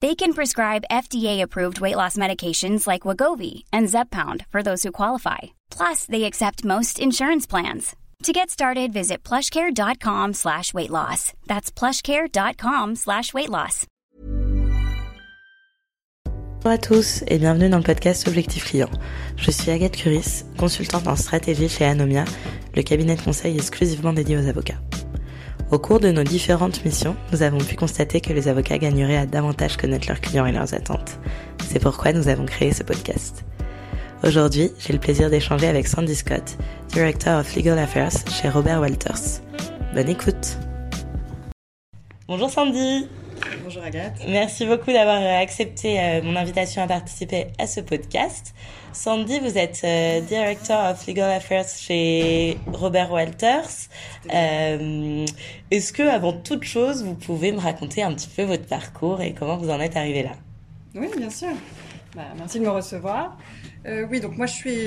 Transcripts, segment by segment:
They can prescribe FDA-approved weight loss medications like Wagovi and Zepbound for those who qualify. Plus, they accept most insurance plans. To get started, visit plushcare.com slash weight loss. That's plushcare.com slash weight loss. Bonjour à tous et bienvenue dans le podcast Objectif Client. Je suis Agathe Curis, consultante en stratégie chez Anomia, le cabinet de conseil exclusivement dédié aux avocats. Au cours de nos différentes missions, nous avons pu constater que les avocats gagneraient à davantage connaître leurs clients et leurs attentes. C'est pourquoi nous avons créé ce podcast. Aujourd'hui, j'ai le plaisir d'échanger avec Sandy Scott, Director of Legal Affairs chez Robert Walters. Bonne écoute. Bonjour Sandy. Bonjour Agathe. Merci beaucoup d'avoir accepté euh, mon invitation à participer à ce podcast. Sandy, vous êtes euh, Director of Legal Affairs chez Robert Walters. Euh, Est-ce que, avant toute chose, vous pouvez me raconter un petit peu votre parcours et comment vous en êtes arrivé là? Oui, bien sûr. Bah, merci de me recevoir. Euh, oui, donc moi je suis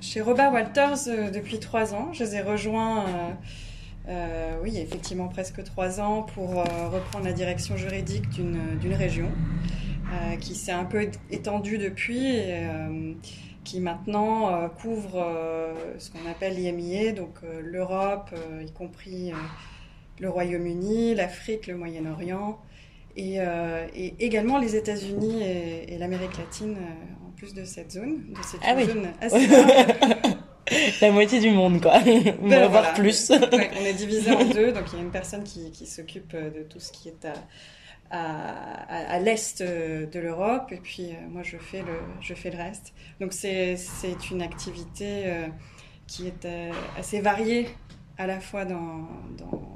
chez Robert Walters euh, depuis trois ans. Je les ai rejoints, euh, oui, effectivement presque trois ans pour euh, reprendre la direction juridique d'une région euh, qui s'est un peu étendue depuis et qui maintenant couvre ce qu'on appelle l'IMIA, donc l'Europe, y compris le Royaume-Uni, l'Afrique, le Moyen-Orient, et, et également les États-Unis et, et l'Amérique latine en plus de cette zone. De cette Ah oui. zone assez large. La moitié du monde, quoi. Ben, Voire voilà. plus. Ouais, on est divisé en deux, donc il y a une personne qui, qui s'occupe euh, de tout ce qui est à, à, à- à l'est euh, de l'Europe, et puis euh, moi je fais le, je fais le reste. Donc c'est une activité euh, qui est euh, assez variée, à la fois dans, dans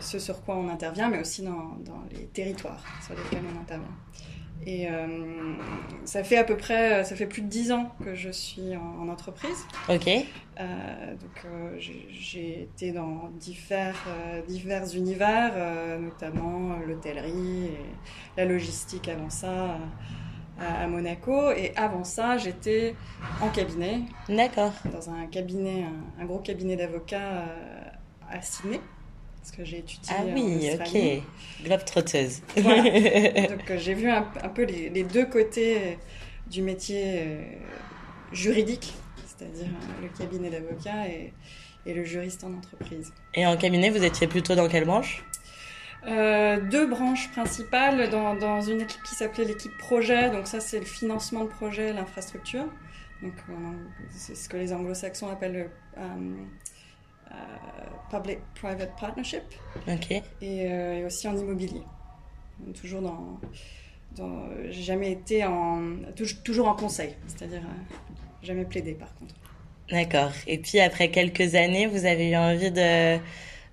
ce sur quoi on intervient, mais aussi dans, dans les territoires sur lesquels on intervient. Et euh, ça fait à peu près, ça fait plus de dix ans que je suis en- en entreprise. Ok. Euh, donc euh, j'ai- été dans divers, euh, divers univers, euh, notamment euh, l'hôtellerie et la logistique avant ça euh, à, à Monaco. Et avant ça, j'étais en cabinet, D'accord. dans un cabinet, un, un gros cabinet d'avocats euh, à Sydney, parce que j'ai étudié Ah oui, ok. Globe-trotteuse. Voilà. Donc euh, j'ai vu un, un peu les, les deux côtés du métier euh, juridique, c'est-à-dire euh, le cabinet d'avocat et, et le juriste en entreprise. Et en cabinet, vous étiez plutôt dans quelle branche? Euh, deux branches principales dans, dans une équipe qui s'appelait l'équipe projet, donc ça c'est le financement de projet, l'infrastructure. Donc euh, c'est ce que les anglo-saxons appellent le euh, euh, public-private partnership. Et, euh, et aussi en immobilier. Toujours dans. dans j'ai jamais été en. touj- toujours en conseil, c'est-à-dire euh, jamais plaidé par contre. D'accord. Et puis après quelques années, vous avez eu envie de,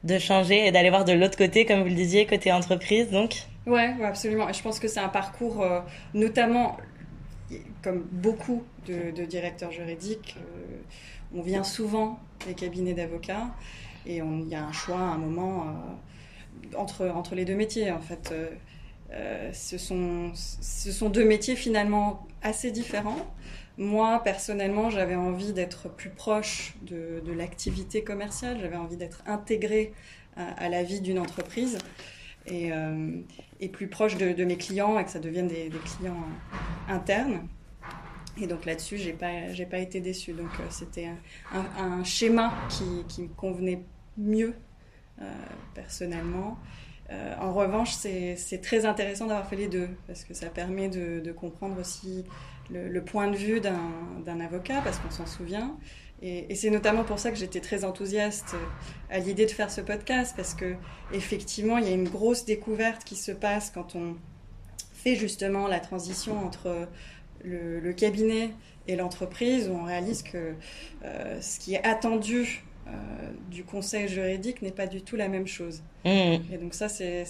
de changer et d'aller voir de l'autre côté, comme vous le disiez, côté entreprise, donc? Ouais, ouais, absolument. Et je pense que c'est un parcours, euh, notamment, comme beaucoup de, de directeurs juridiques, euh, on vient souvent des cabinets d'avocats et il y a un choix à un moment euh, entre, les deux métiers. En fait, Euh, euh, ce, sont, deux métiers finalement assez différents. Moi, personnellement, j'avais envie d'être plus proche de, l'activité commerciale, j'avais envie d'être intégrée à, la vie d'une entreprise. et, et plus proche de, mes clients et que ça devienne des, clients internes. Et donc là-dessus, j'ai pas, j'ai pas été déçue. Donc c'était un, schéma qui, qui, me convenait mieux personnellement. Euh, en revanche, c'est très intéressant d'avoir fait les deux, parce que ça permet de, comprendre aussi le, point de vue d'un avocat, parce qu'on s'en souvient. Et, c'est notamment pour ça que j'étais très enthousiaste à l'idée de faire ce podcast, parce que effectivement, il y a une grosse découverte qui se passe quand on fait justement la transition entre le, cabinet et l'entreprise, où on réalise que euh, ce qui est attendu euh, du conseil juridique n'est pas du tout la même chose. Mmh. Et donc ça, c'est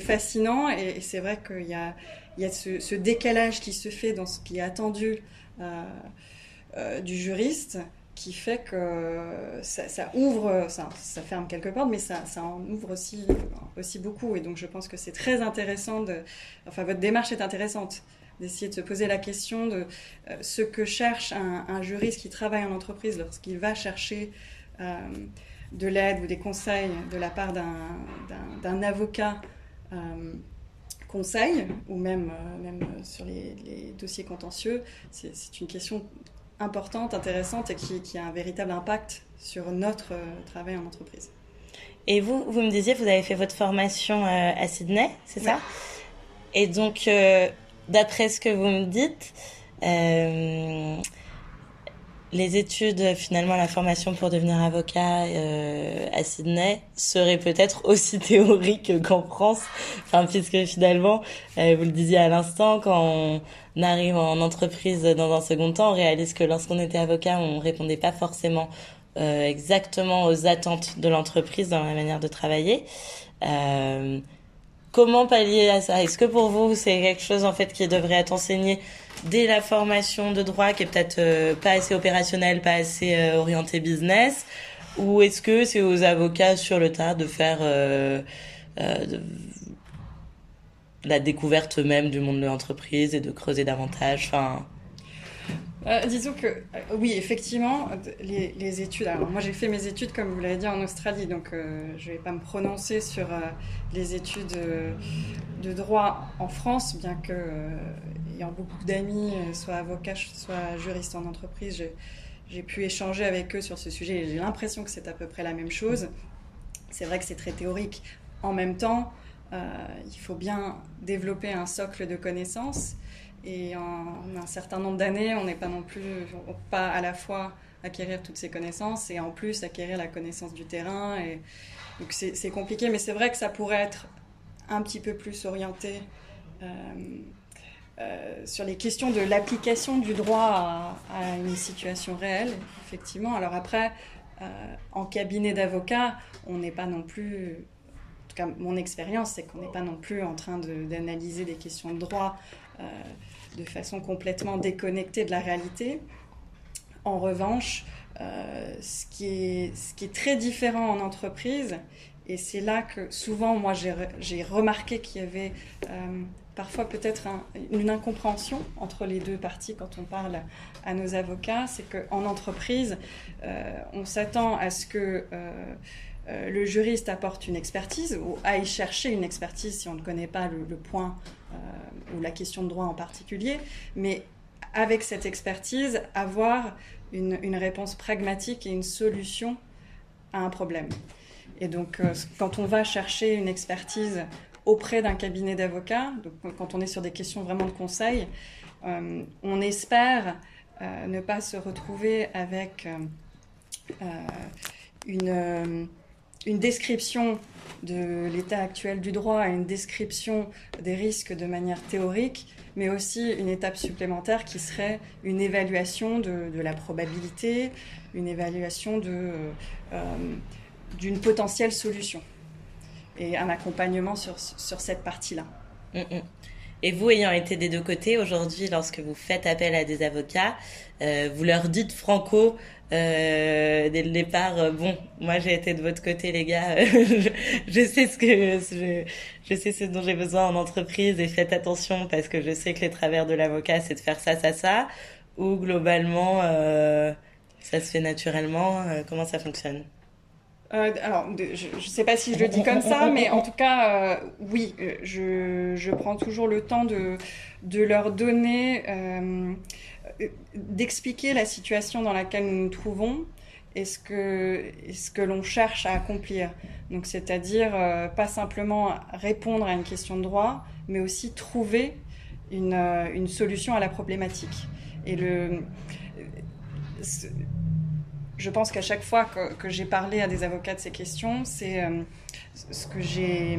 fascinant et, c'est vrai qu'il y a, il y a ce, décalage qui se fait dans ce qui est attendu euh, du juriste qui fait que ça, ouvre, ça, ça, ferme quelque part, mais ça, ça, en ouvre aussi, aussi beaucoup. Et donc je pense que c'est très intéressant de... Enfin, votre démarche est intéressante d'essayer de se poser la question de euh, ce que cherche un, juriste qui travaille en entreprise lorsqu'il va chercher euh, de l'aide ou des conseils de la part d'un avocat euh, conseil, ou même, même sur les, dossiers contentieux. C'est une question importante, intéressante et qui, qui, a un véritable impact sur notre travail en entreprise. Et vous, vous me disiez, vous avez fait votre formation à Sydney, c'est ça? Et donc, d'après ce que vous me dites, euh, les études, finalement, la formation pour devenir avocat euh, à Sydney serait peut-être aussi théorique qu'en France. Enfin, puisque finalement, euh, vous le disiez à l'instant, quand on arrive en entreprise dans un second temps, on réalise que lorsqu'on était avocat, on répondait pas forcément exactement aux attentes de l'entreprise dans la manière de travailler. Comment pallier à ça? Est-ce que pour vous, c'est quelque chose en fait qui devrait être enseigné dès la formation de droit, qui est peut-être euh, pas assez opérationnel, pas assez euh, orienté business, ou est-ce que c'est aux avocats sur le tas de faire euh, la découverte même du monde de l'entreprise et de creuser davantage? Euh, disons que euh, oui, effectivement, les, études. Alors moi, j'ai fait mes études, comme vous l'avez dit, en Australie, donc euh, je ne vais pas me prononcer sur les études de droit en France, bien que ayant beaucoup d'amis, soit avocats, soit juristes en entreprise, j'ai pu échanger avec eux sur ce sujet. J'ai l'impression que c'est à peu près la même chose. C'est vrai que c'est très théorique. En même temps, il faut bien développer un socle de connaissances et en un certain nombre d'années, on n'est pas non plus, pas à la fois acquérir toutes ces connaissances et en plus acquérir la connaissance du terrain. Et, donc c'est compliqué, mais c'est vrai que ça pourrait être un petit peu plus orienté euh, euh, sur les questions de l'application du droit à, une situation réelle, effectivement. Alors après, euh, en cabinet d'avocat, on n'est pas non plus en tout cas, mon expérience, c'est qu'on n'est pas non plus en train d'analyser des questions de droit de façon complètement déconnectée de la réalité. En revanche, euh, ce, qui est, très différent en entreprise, et c'est là que souvent, moi, j'ai remarqué qu'il y avait euh, parfois peut-être une incompréhension entre les deux parties quand on parle à nos avocats, c'est qu'en entreprise, euh, on s'attend à ce que le juriste apporte une expertise ou aille chercher une expertise si on ne connaît pas le, point ou la question de droit en particulier, mais avec cette expertise, avoir une, réponse pragmatique et une solution à un problème. Et donc, euh, quand on va chercher une expertise auprès d'un cabinet d'avocats, quand on est sur des questions vraiment de conseil, euh, on espère euh, ne pas se retrouver avec une, une description de l'état actuel du droit et une description des risques de manière théorique, mais aussi une étape supplémentaire qui serait une évaluation de, la probabilité, une évaluation euh, d'une potentielle solution et un accompagnement sur, sur cette partie-là. Mm, mm. Et vous, ayant été des deux côtés, aujourd'hui, lorsque vous faites appel à des avocats, euh, vous leur dites franco euh, dès le départ, euh, bon, moi j'ai été de votre côté, les gars. je, sais ce que je, sais ce dont j'ai besoin en entreprise et faites attention parce que je sais que les travers de l'avocat, c'est de faire ça, ça, ça. Ou globalement, euh, ça se fait naturellement. comment ça fonctionne? Euh, alors, je ne sais pas si je le dis comme ça, mais en tout cas, euh, oui, euh, je, je, prends toujours le temps de, de leur donner, euh, d'expliquer la situation dans laquelle nous nous trouvons et ce que, que l'on cherche à accomplir. Donc, c'est-à-dire euh, pas simplement répondre à une question de droit, mais aussi trouver une, une solution à la problématique. Et le je pense qu'à chaque fois que, que j'ai parlé à des avocats de ces questions, c'est euh, ce que j'ai.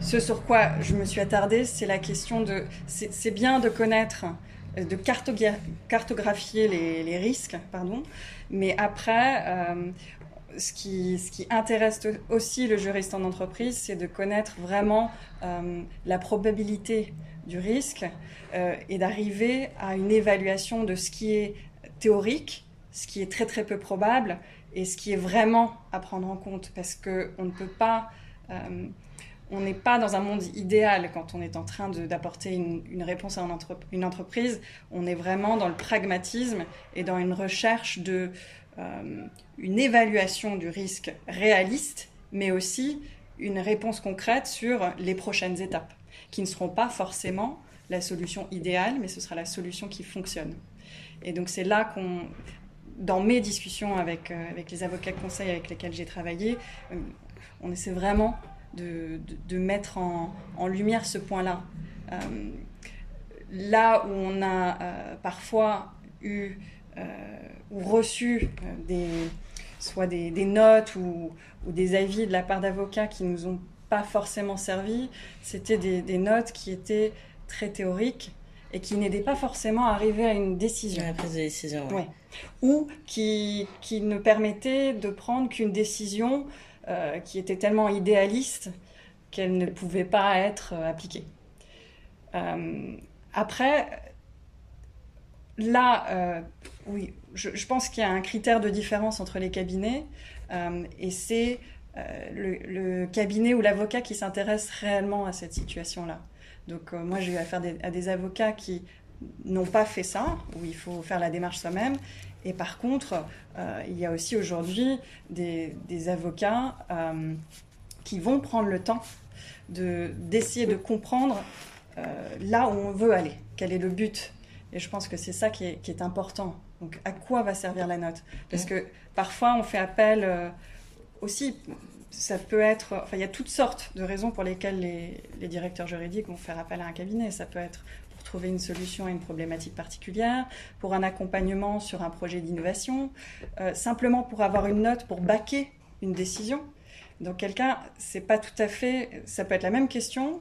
Ce sur quoi je me suis attardée, c'est la question de. C'est bien de connaître, de cartographier les, risques, pardon, mais après, euh, ce, qui, intéresse aussi le juriste en entreprise, c'est de connaître vraiment euh, la probabilité du risque euh, et d'arriver à une évaluation de ce qui est théorique ce qui est très très peu probable et ce qui est vraiment à prendre en compte. Parce que on ne peut pas euh, on n'est pas dans un monde idéal quand on est en train d'apporter une, réponse à une, entre, une, entreprise. On est vraiment dans le pragmatisme et dans une recherche de euh, une évaluation du risque réaliste, mais aussi une réponse concrète sur les prochaines étapes, qui ne seront pas forcément la solution idéale, mais ce sera la solution qui fonctionne. Et donc c'est là qu'on dans mes discussions avec, euh, les avocats de conseil avec lesquels j'ai travaillé, euh, on essaie vraiment de, de, de mettre en, en, lumière ce point-là. Euh, là où on a euh, parfois eu euh, ou reçu des, soit des, des notes ou, ou, des avis de la part d'avocats qui nous ont pas forcément servi, c'était des, des notes qui étaient très théoriques et qui n'aidait pas forcément à arriver à une décision. La prise de décision, ouais. ouais. Ou qui, qui ne permettait de prendre qu'une décision euh, qui était tellement idéaliste qu'elle ne pouvait pas être euh, appliquée. Euh, après, là, oui, je, pense qu'il y a un critère de différence entre les cabinets et c'est le, le cabinet ou l'avocat qui s'intéresse réellement à cette situation-là. Donc moi j'ai eu affaire à des avocats qui n'ont pas fait ça, où il faut faire la démarche soi-même. Et par contre, euh, il y a aussi aujourd'hui des, avocats euh, qui vont prendre le temps d'essayer de, comprendre euh, là où on veut aller, quel est le but. Et je pense que c'est ça qui est, important. Donc à quoi va servir la note? Parce que parfois on fait appel aussi ça peut être, enfin, il y a toutes sortes de raisons pour lesquelles les, les, directeurs juridiques vont faire appel à un cabinet. Ça peut être pour trouver une solution à une problématique particulière, pour un accompagnement sur un projet d'innovation, euh, simplement pour avoir une note pour baquer une décision. Donc quelqu'un, c'est pas tout à fait, ça peut être la même question,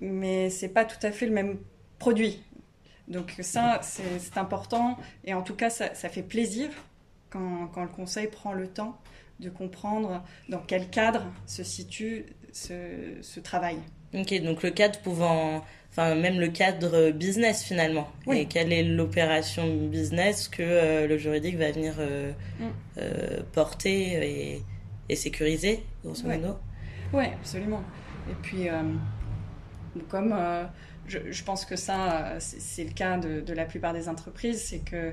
mais c'est pas tout à fait le même produit. Donc ça, c'est important, et en tout cas, ça, fait plaisir quand, quand le conseil prend le temps de comprendre dans quel cadre se situe ce, travail. Ok, donc le cadre pouvant, enfin même le cadre business finalement. Oui. Et quelle est l'opération business que euh, le juridique va venir euh, mm. euh, porter et, et, sécuriser, grosso modo? Oui, ouais, absolument. Et puis, comme je, je, pense que ça, c'est le cas de, de, la plupart des entreprises, c'est que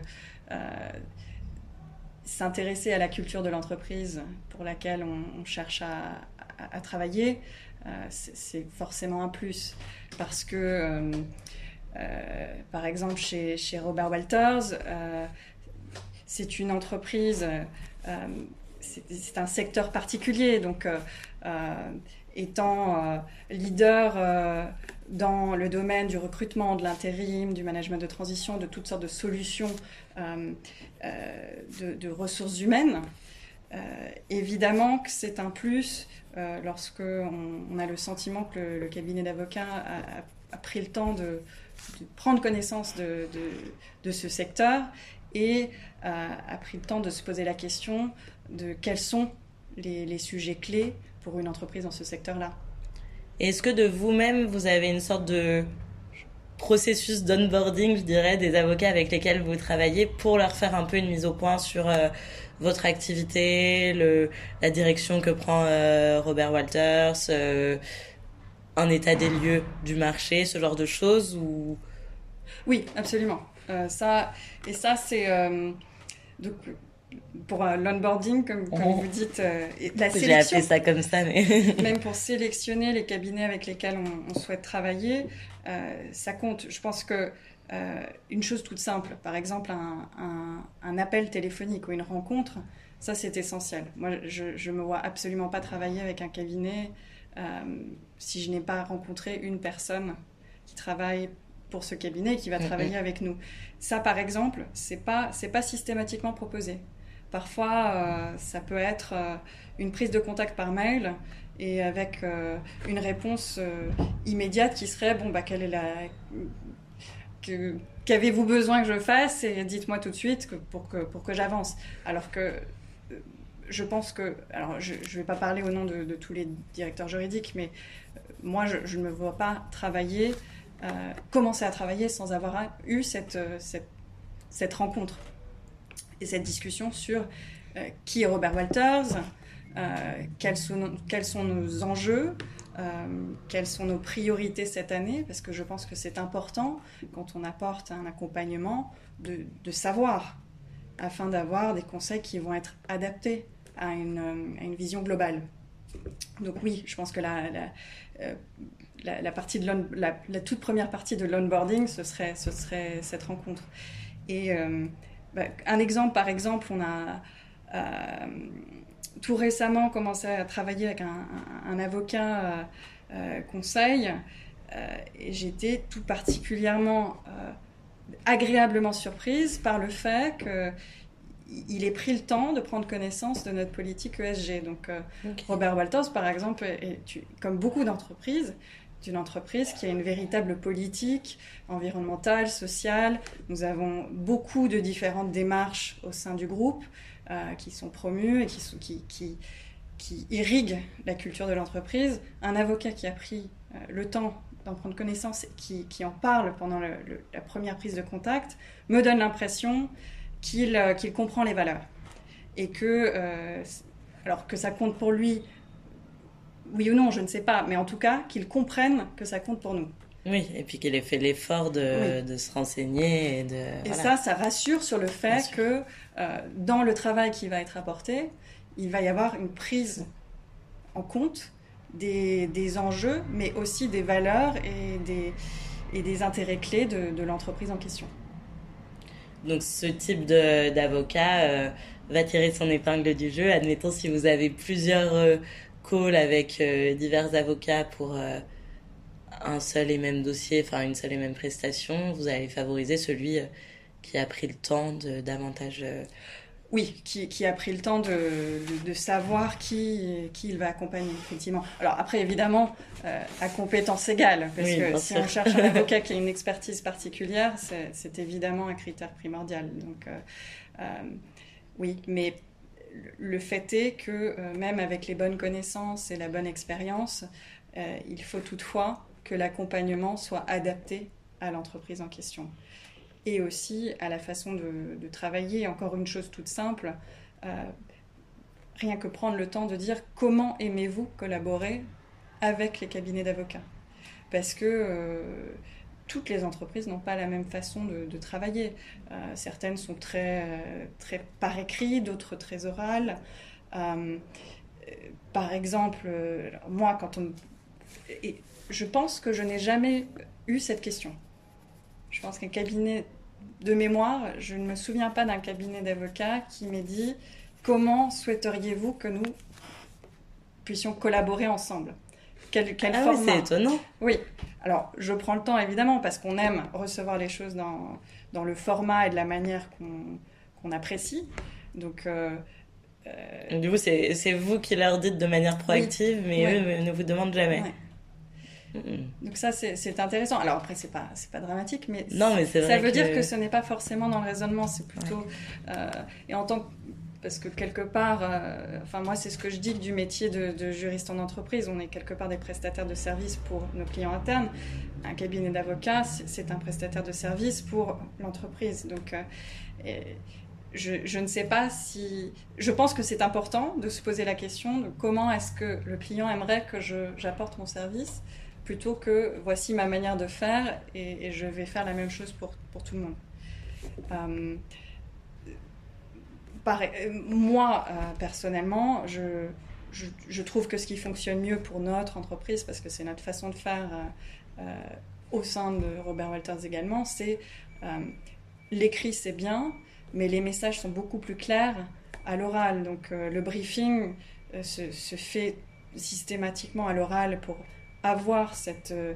s'intéresser à la culture de l'entreprise pour laquelle on, on cherche à, à, à travailler, c'est forcément un plus. Parce que, euh, euh, par exemple, chez, chez Robert Walters, euh, c'est une entreprise, euh, c'est un secteur particulier. Donc, étant leader dans le domaine du recrutement, de l'intérim, du management de transition, de toutes sortes de solutions euh, euh, de, ressources humaines. Euh, évidemment que c'est un plus lorsque on, a le sentiment que le, cabinet d'avocats a, pris le temps de, prendre connaissance de, ce secteur et a pris le temps de se poser la question de quels sont les, les sujets clés pour une entreprise dans ce secteur-là. Est-ce que de vous-même, vous avez une sorte de processus d'onboarding, je dirais, des avocats avec lesquels vous travaillez pour leur faire un peu une mise au point sur euh, votre activité, le, la direction que prend euh, Robert Walters, euh, un état des lieux du marché, ce genre de choses ou... Oui, absolument. Euh, ça, et ça, c'est... donc, pour l'onboarding, comme, comme Oh. vous dites, et la J'ai sélection. appelé ça comme ça, mais. Même pour sélectionner les cabinets avec lesquels on, on souhaite travailler, ça compte. Je pense que euh, une chose toute simple, par exemple un, un- un appel téléphonique ou une rencontre, ça c'est essentiel. Moi, je, je me vois absolument pas travailler avec un cabinet euh, si je n'ai pas rencontré une personne qui travaille pour ce cabinet et qui va Mhm. travailler avec nous. Ça, par exemple, c'est pas c'est pas systématiquement proposé. Parfois, euh, ça peut être euh, une prise de contact par mail et avec euh, une réponse immédiate qui serait bon bah quelle est la qu'avez-vous besoin que je fasse et dites-moi tout de suite pour que pour que j'avance. Alors que euh, je pense que alors je ne vais pas parler au nom de, tous les directeurs juridiques, mais euh, moi je, ne me vois pas travailler euh, commencer à travailler sans avoir eu cette cette, rencontre et cette discussion sur qui est Robert Walters, quels, sont, quels sont nos enjeux, quelles sont nos priorités cette année, parce que je pense que c'est important quand on apporte un accompagnement de, savoir, afin d'avoir des conseils qui vont être adaptés à une, euh, vision globale. Donc oui, je pense que la, euh, toute première partie de l'onboarding, ce serait, ce serait cette rencontre. Et euh, bah, un exemple, par exemple, on a euh, tout récemment commencé à travailler avec un, un- un avocat euh, euh, conseil euh, et j'étais tout particulièrement agréablement surprise par le fait que il ait pris le temps de prendre connaissance de notre politique ESG. Donc. Robert Walters, par exemple, est, est- comme beaucoup d'entreprises, est une entreprise qui a une véritable politique environnementale, sociale. Nous avons beaucoup de différentes démarches au sein du groupe euh, qui sont promues et qui, irriguent la culture de l'entreprise. Un avocat qui a pris euh, le temps d'en prendre connaissance et qui, qui en parle pendant la première prise de contact me donne l'impression qu'il euh, comprend les valeurs et que alors que ça compte pour lui, oui ou non, je ne sais pas, mais en tout cas, qu'il comprenne que ça compte pour nous. Oui, et puis qu'il ait fait l'effort de, de se renseigner et de. Et voilà. ça, ça rassure sur le fait que euh, dans le travail qui va être apporté, il va y avoir une prise en compte des, des enjeux, mais aussi des valeurs et des, et des intérêts clés de, de l'entreprise en question. Donc ce type d'avocat euh, va tirer son épingle du jeu. Admettons si vous avez plusieurs euh, calls avec divers avocats pour un seul et même dossier, enfin une seule et même prestation, vous allez favoriser celui euh, qui a pris le temps de davantage. euh, Oui, qui, qui a pris le temps de, de, de savoir qui, qui il va accompagner, effectivement. Alors après, évidemment, euh, à compétence égale, parce Oui, que si sûr. on cherche un avocat qui a une expertise particulière, c'est évidemment un critère primordial. Donc, euh, euh, oui, mais le fait est que même avec les bonnes connaissances et la bonne expérience, il faut toutefois que l'accompagnement soit adapté à l'entreprise en question et aussi à la façon de, travailler. Encore une chose toute simple, euh, rien que prendre le temps de dire comment aimez-vous collaborer avec les cabinets d'avocats. Parce que euh, toutes les entreprises n'ont pas la même façon de, travailler. Euh, certaines sont très, très par écrit, d'autres très orales. Par exemple, moi, quand on... et je pense que je n'ai jamais eu cette question. Je pense qu'un cabinet de mémoire, je ne me souviens pas d'un cabinet d'avocats qui m'ait dit comment souhaiteriez-vous que nous puissions collaborer ensemble? Quel, quel Ah oui, c'est étonnant. Oui. Alors, je prends le temps évidemment parce qu'on aime recevoir les choses dans, dans le format et de la manière qu'on qu'on apprécie. Donc, euh, euh, Du coup, c'est c'est vous qui leur dites de manière proactive, mais eux ne vous demandent jamais. Donc ça, c'est intéressant. Alors après, c'est pas, pas dramatique, mais, Non, mais c'est ça veut dire que- ce n'est pas forcément dans le raisonnement, c'est plutôt... euh, et en tant que... Parce que quelque part, euh, enfin moi, c'est ce que je dis du métier de, de juriste en entreprise. On est quelque part des prestataires de services pour nos clients internes. Un cabinet d'avocats, c'est un prestataire de service pour l'entreprise. Donc, euh, et je, je ne sais pas si... Je pense que c'est important de se poser la question de comment est-ce que le client aimerait que j'apporte mon service plutôt que voici ma manière de faire et, je vais faire la même chose pour, pour tout le monde. Euh, moi, personnellement, je, je, trouve que ce qui fonctionne mieux pour notre entreprise, parce que c'est notre façon de faire au sein de Robert Walters également, c'est l'écrit, c'est bien, mais les messages sont beaucoup plus clairs à l'oral. Donc le briefing se, se, fait systématiquement à l'oral pour avoir cette, euh,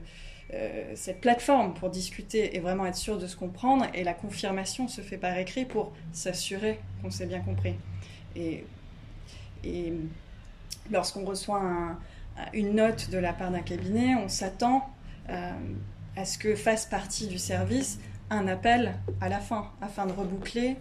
euh, cette plateforme pour discuter et vraiment être sûr de se comprendre. Et la confirmation se fait par écrit pour s'assurer qu'on s'est bien compris. Et, lorsqu'on reçoit une note de la part d'un cabinet, on s'attend euh, à ce que fasse partie du service un appel à la fin, afin de reboucler,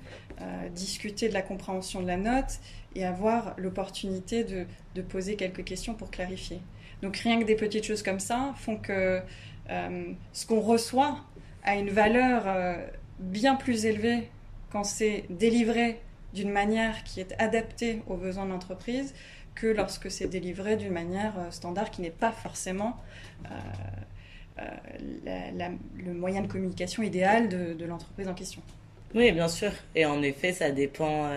discuter de la compréhension de la note et avoir l'opportunité de, poser quelques questions pour clarifier. Donc rien que des petites choses comme ça font que euh, ce qu'on reçoit a une valeur euh, bien plus élevée quand c'est délivré d'une manière qui est adaptée aux besoins de l'entreprise que lorsque c'est délivré d'une manière euh, standard qui n'est pas forcément le moyen de communication idéal de, de l'entreprise en question. Oui, bien sûr. Et en effet, ça dépend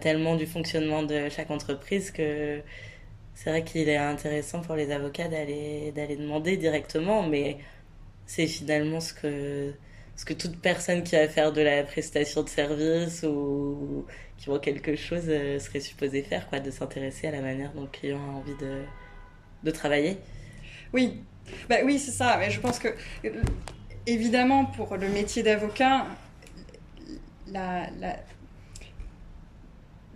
tellement du fonctionnement de chaque entreprise que c'est vrai qu'il est intéressant pour les avocats d'aller demander directement, mais c'est finalement ce que ce que toute personne qui va faire de la prestation de service ou qui voit quelque chose euh, serait supposée faire, quoi, de s'intéresser à la manière dont le client a envie de, de travailler. Oui, bah oui, c'est ça. Mais je pense que évidemment pour le métier d'avocat, la, la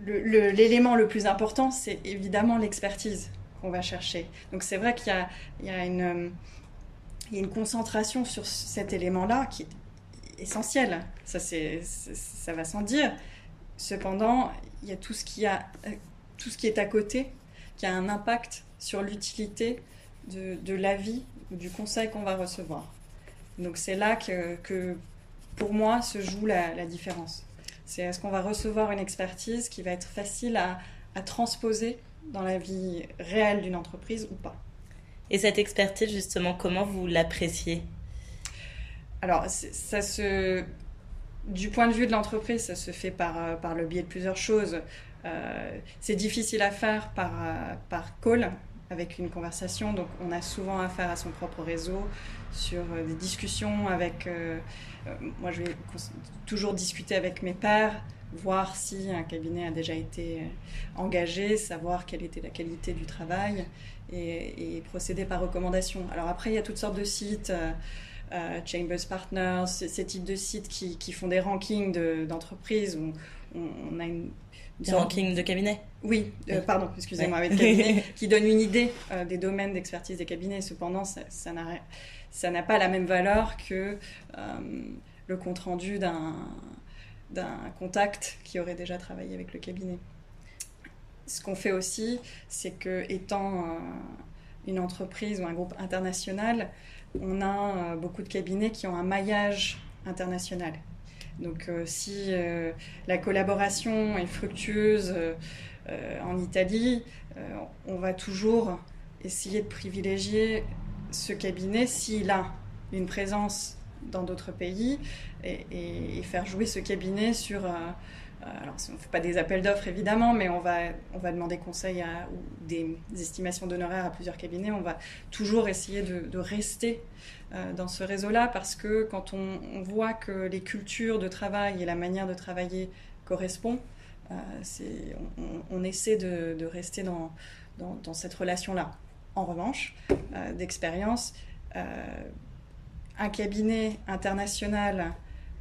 l'élément le, plus important, c'est évidemment l'expertise qu'on va chercher. Donc c'est vrai qu'il y, a, une, une concentration sur cet élément-là qui est essentiel. Ça, ça va sans dire. Cependant, il y a tout ce qui, a, tout ce qui est à côté, qui a un impact sur l'utilité de, l'avis ou du conseil qu'on va recevoir. Donc c'est là que, que, pour moi, se joue la différence. C'est est-ce qu'on va recevoir une expertise qui va être facile à, transposer dans la vie réelle d'une entreprise ou pas? Et cette expertise, justement, comment vous l'appréciez? Alors, ça se... Du point de vue de l'entreprise, ça se fait par, euh, par le biais de plusieurs choses. Euh, c'est difficile à faire par, euh, par call, avec une conversation. Donc, on a souvent affaire à son propre réseau sur des discussions avec euh, moi, je vais toujours discuter avec mes pairs, voir si un cabinet a déjà été euh, engagé, savoir quelle était la qualité du travail et, procéder par recommandation. Alors après, il y a toutes sortes de sites. Euh, Chambers Partners, ces types de sites qui, font des rankings d'entreprises où on, a une, des rankings de cabinet Oui, pardon, excusez-moi, avec cabinet, qui donne une idée des domaines d'expertise des cabinets. Cependant, ça, n'a pas la même valeur que euh, le compte-rendu d'un, d'un contact qui aurait déjà travaillé avec le cabinet. Ce qu'on fait aussi, c'est que étant euh, une entreprise ou un groupe international, on a euh, beaucoup de cabinets qui ont un maillage international. Donc si la collaboration est fructueuse en Italie, on va toujours essayer de privilégier ce cabinet, s'il a une présence dans d'autres pays, et, faire jouer ce cabinet sur... Euh, euh, alors, on ne fait pas des appels d'offres évidemment, mais on va, on va demander conseil à, ou des, estimations d'honoraires à plusieurs cabinets. On va toujours essayer de, rester euh, dans ce réseau-là parce que quand on, voit que les cultures de travail et la manière de travailler correspondent, on, essaie de, rester dans, dans cette relation-là. En revanche, euh, d'expérience, euh, un cabinet international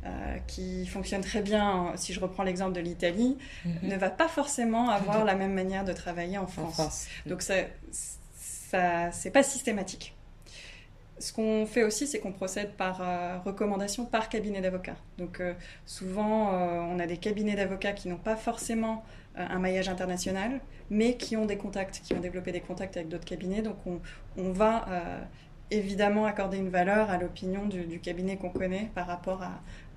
euh, qui fonctionne très bien, si je reprends l'exemple de l'Italie, mhm. ne va pas forcément avoir la même manière de travailler en France. Donc ça, ça c'est pas systématique. Ce qu'on fait aussi, c'est qu'on procède par recommandation par cabinet d'avocats. Donc souvent, on a des cabinets d'avocats qui n'ont pas forcément un maillage international, mais qui ont des contacts, qui ont développé des contacts avec d'autres cabinets. Donc on, va euh, évidemment accorder une valeur à l'opinion du, cabinet qu'on connaît par rapport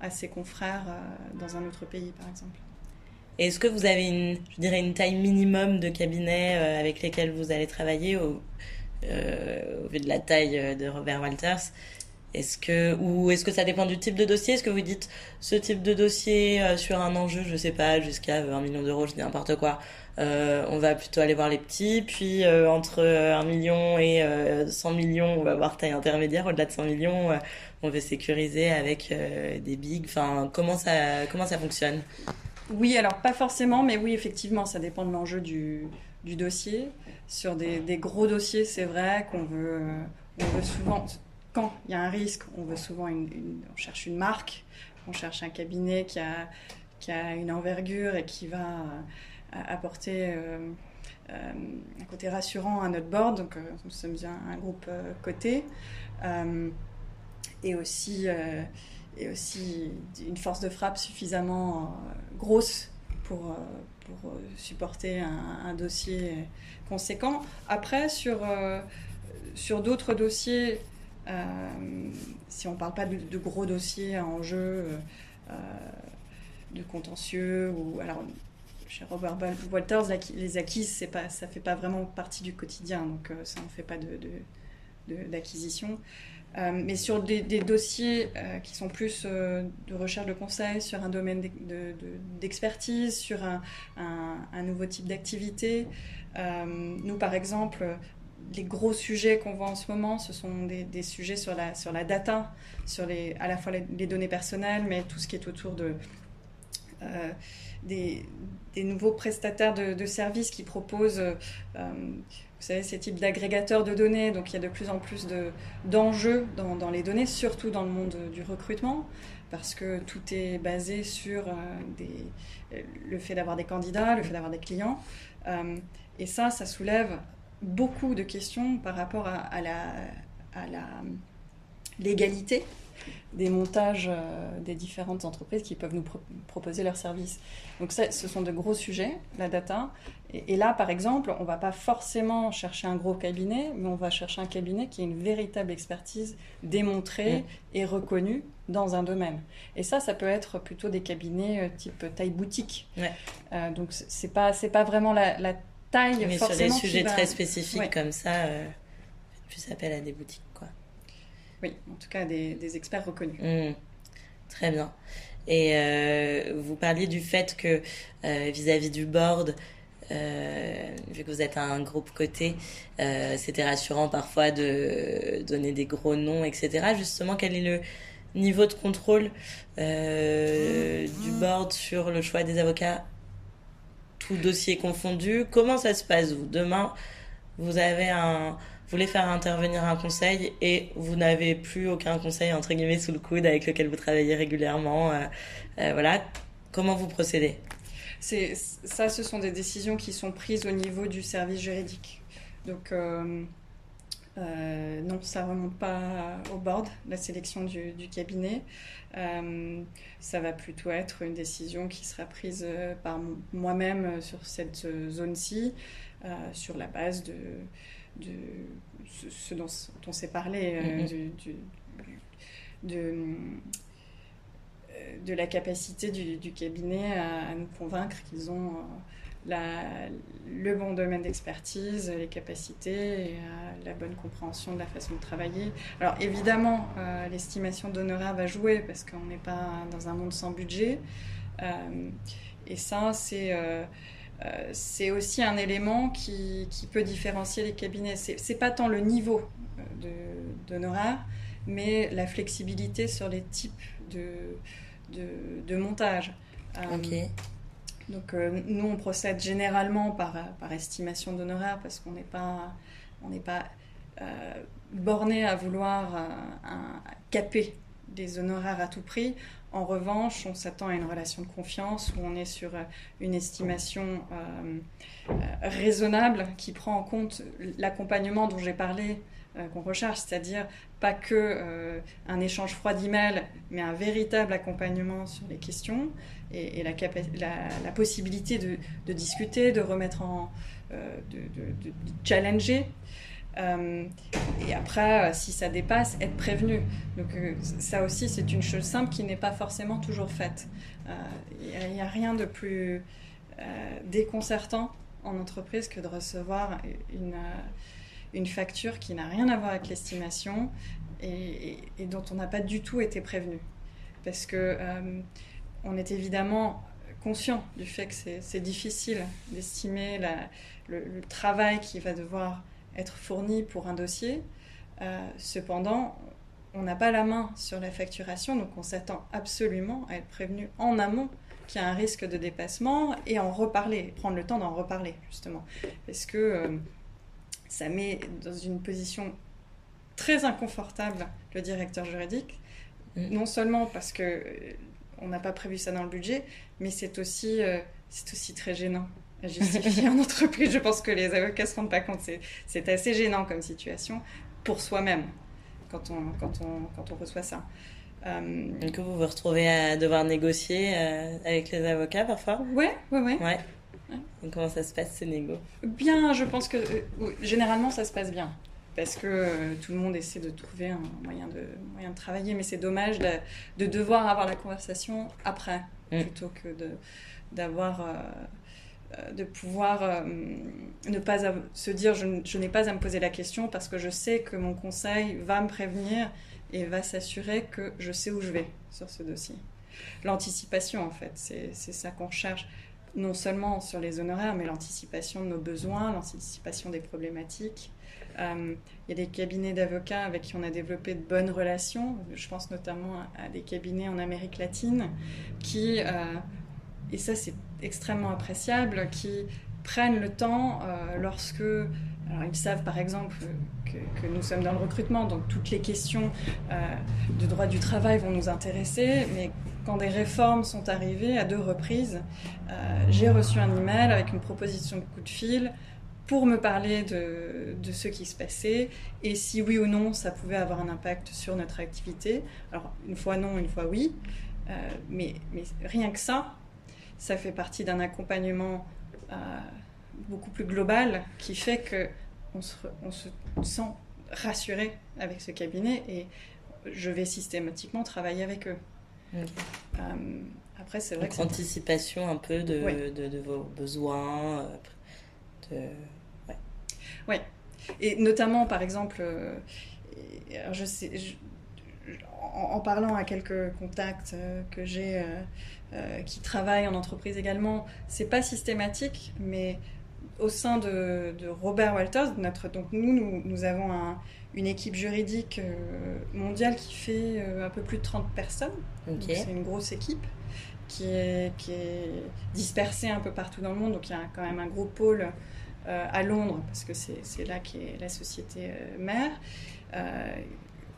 à, ses confrères euh, dans un autre pays, par exemple. Est-ce que vous avez une, je dirais, une taille minimum de cabinets euh, avec lesquels vous allez travailler au vu de la taille de Robert Walters est-ce que ou est-ce que ça dépend du type de dossier? Est-ce que vous dites ce type de dossier sur un enjeu, je sais pas, jusqu'à 20 millions d'euros, je dis n'importe quoi. on va plutôt aller voir les petits, puis entre 1 million et 100 millions, on va voir taille intermédiaire. Au-delà de 100 millions, on veut sécuriser avec des bigs. Enfin, comment ça comment ça fonctionne? Oui, alors pas forcément, mais oui, effectivement, ça dépend de l'enjeu du, du dossier. Sur des, gros dossiers, c'est vrai qu'on veut, on veut souvent, quand il y a un risque, on veut souvent on cherche une marque, on cherche un cabinet qui a, qui a une envergure et qui va euh, apporter euh, euh, un côté rassurant à notre board. Donc, nous sommes un, un groupe coté. et aussi, et aussi une force de frappe suffisamment grosse pour, pour supporter un, dossier conséquent. Après, sur, sur d'autres dossiers, euh, si on ne parle pas de, gros dossiers en jeu, euh, euh, de contentieux, ou alors chez Robert Walters, les acquises, c'est pas, ça fait pas vraiment partie du quotidien, donc ça ne fait pas d'acquisition. De, mais sur des, dossiers qui sont plus de recherche de conseil, sur un domaine d'expertise, sur un, nouveau type d'activité, nous par exemple, les gros sujets qu'on voit en ce moment, ce sont des, sujets sur la, sur la data, sur les, à la fois les, données personnelles, mais tout ce qui est autour de, euh, des, nouveaux prestataires de, services qui proposent, euh, vous savez, ces types d'agrégateurs de données. Donc il y a de plus en plus d'enjeux dans, les données, surtout dans le monde du recrutement, parce que tout est basé sur euh, des, le fait d'avoir des candidats, le fait d'avoir des clients. et ça, ça soulève beaucoup de questions par rapport à, à la légalité des montages euh, des différentes entreprises qui peuvent nous proposer leurs services. Donc ça, ce sont de gros sujets, la data. Et, là, par exemple, on ne va pas forcément chercher un gros cabinet, mais on va chercher un cabinet qui a une véritable expertise démontrée et reconnue dans un domaine. Et ça, ça peut être plutôt des cabinets euh, type taille boutique. Ouais. Euh, donc c'est pas c'est pas vraiment la, la mais sur des sujets très spécifiques comme ça, plus appel à des boutiques, quoi. Oui, en tout cas des, experts reconnus. Mmh. Très bien. Et euh, vous parliez du fait que euh, vis-à-vis du board, vu que vous êtes un groupe coté, c'était rassurant parfois de donner des gros noms, etc. Justement, quel est le niveau de contrôle du board sur le choix des avocats? Tout dossier confondu? Comment ça se passe vous? Demain, vous avez un, voulez faire intervenir un conseil et vous n'avez plus aucun conseil entre guillemets sous le coude avec lequel vous travaillez régulièrement. Euh, euh, voilà, comment vous procédez? Ça, ce sont des décisions qui sont prises au niveau du service juridique. Donc euh, non, ça ne remonte pas au board, la sélection du, cabinet. Ça va plutôt être une décision qui sera prise par moi-même sur cette zone-ci, sur la base de, ce dont, on s'est parlé, mm-hmm. de, la capacité du, cabinet à, nous convaincre qu'ils ont le bon domaine d'expertise, les capacités et euh, la bonne compréhension de la façon de travailler. Alors évidemment, euh, l'estimation d'honoraires va jouer parce qu'on n'est pas dans un monde sans budget. Euh, et ça, c'est c'est aussi un élément qui, qui, peut différencier les cabinets. C'est pas tant le niveau d'honoraires, mais la flexibilité sur les types de, de, de montage. Ok. Donc euh, nous, on procède généralement par, par estimation d'honoraires parce qu'on n'est pas, on n'est pas euh, borné à vouloir euh, un, caper des honoraires à tout prix. En revanche, on s'attend à une relation de confiance où on est sur une estimation raisonnable qui prend en compte l'accompagnement dont j'ai parlé qu'on recherche, c'est-à-dire pas que un échange froid d'email, mais un véritable accompagnement sur les questions, et, la, possibilité de, discuter, de remettre en. Euh, de, challenger. Euh, et après, euh, si ça dépasse, être prévenu. Donc ça aussi, c'est une chose simple qui n'est pas forcément toujours faite. Il n'y a, rien de plus déconcertant en entreprise que de recevoir une, une facture qui n'a rien à voir avec l'estimation et, dont on n'a pas du tout été prévenu. Parce que on est évidemment conscient du fait que c'est difficile d'estimer le, le, travail qui va devoir être fourni pour un dossier. cependant, on n'a pas la main sur la facturation, donc on s'attend absolument à être prévenu en amont qu'il y a un risque de dépassement et en reparler, prendre le temps d'en reparler justement. Parce que euh, ça met dans une position très inconfortable le directeur juridique, mm. non seulement parce que euh, on n'a pas prévu ça dans le budget, mais c'est aussi, euh, c'est aussi très gênant justifier en entreprise. Je pense que les avocats ne se rendent pas compte. C'est assez gênant comme situation pour soi-même quand on, quand, on, quand on reçoit ça. Euh, Donc vous vous retrouvez à devoir négocier euh, avec les avocats parfois? Ouais, ouais, ouais. ouais. comment ça se passe ces négos Bien, je pense que euh, généralement ça se passe bien. Parce que tout le monde essaie de trouver un moyen de, moyen de travailler, mais c'est dommage de, de, devoir avoir la conversation après, mm. plutôt que d'avoir de pouvoir ne pas se dire je, n'ai pas à me poser la question parce que je sais que mon conseil va me prévenir et va s'assurer que je sais où je vais sur ce dossier. L'anticipation, en fait, c'est ça qu'on cherche, non seulement sur les honoraires, mais l'anticipation de nos besoins, l'anticipation des problématiques. Euh, il y a des cabinets d'avocats avec qui on a développé de bonnes relations. Je pense notamment à, des cabinets en Amérique latine qui, euh, et ça c'est extrêmement appréciable, qui prennent le temps euh, lorsque alors, ils savent par exemple que, nous sommes dans le recrutement, donc toutes les questions euh, de droit du travail vont nous intéresser, mais quand des réformes sont arrivées à deux reprises, euh, j'ai reçu un email avec une proposition de coup de fil pour me parler de, de, ce qui se passait et si oui ou non ça pouvait avoir un impact sur notre activité. Alors une fois non, une fois oui, mais, mais, rien que ça, ça fait partie d'un accompagnement beaucoup plus global qui fait que on se, on se sent rassuré avec ce cabinet et je vais systématiquement travailler avec eux. Euh, après, c'est vrai Donc, anticipation un peu de, de, vos besoins. Euh, de... Ouais. ouais. Et notamment, par exemple, euh, je sais, en, parlant à quelques contacts que j'ai qui travaillent en entreprise également, c'est pas systématique, mais au sein de, Robert Walters, notre, donc nous, nous, avons une équipe juridique euh, mondiale qui fait euh, un peu plus de 30 personnes. C'est une grosse équipe qui est, qui est dispersée un peu partout dans le monde. Donc il y a quand même un gros pôle euh, à Londres, parce que c'est là qu'est la société mère.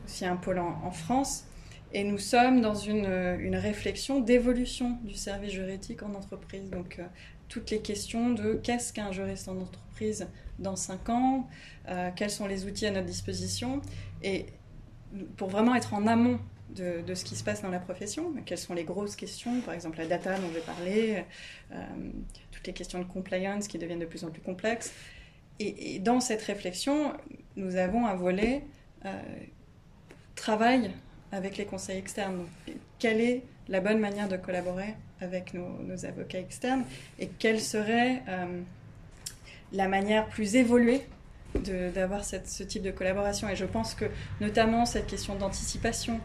aussi un pôle en, France. Et nous sommes dans une, une réflexion d'évolution du service juridique en entreprise. Donc, toutes les questions de qu'est-ce qu'un juriste en entreprise dans 5 ans, euh, quels sont les outils à notre disposition, et pour vraiment être en amont de, ce qui se passe dans la profession, quelles sont les grosses questions, par exemple la data dont j'ai parlé, euh, toutes les questions de compliance qui deviennent de plus en plus complexes. Et, dans cette réflexion, nous avons un volet euh, travail avec les conseils externes. quelle est la bonne manière de collaborer avec nos, avocats externes et quelle serait euh, la manière plus évoluée d'avoir ce type de collaboration? Et je pense que notamment cette question d'anticipation,